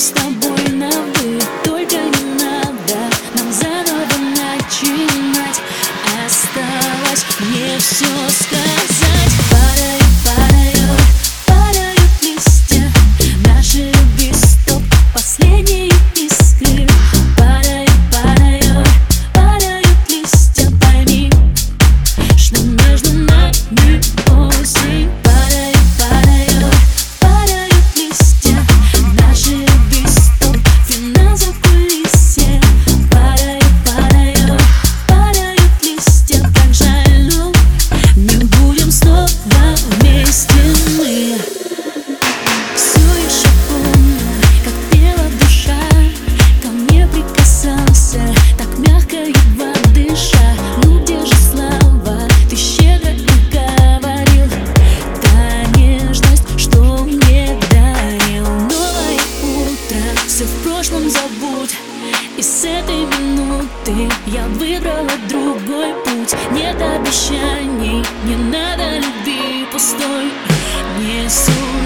с тобой на минуты. Я выбрала другой путь. Нет обещаний, не надо любви пустой. Не Несу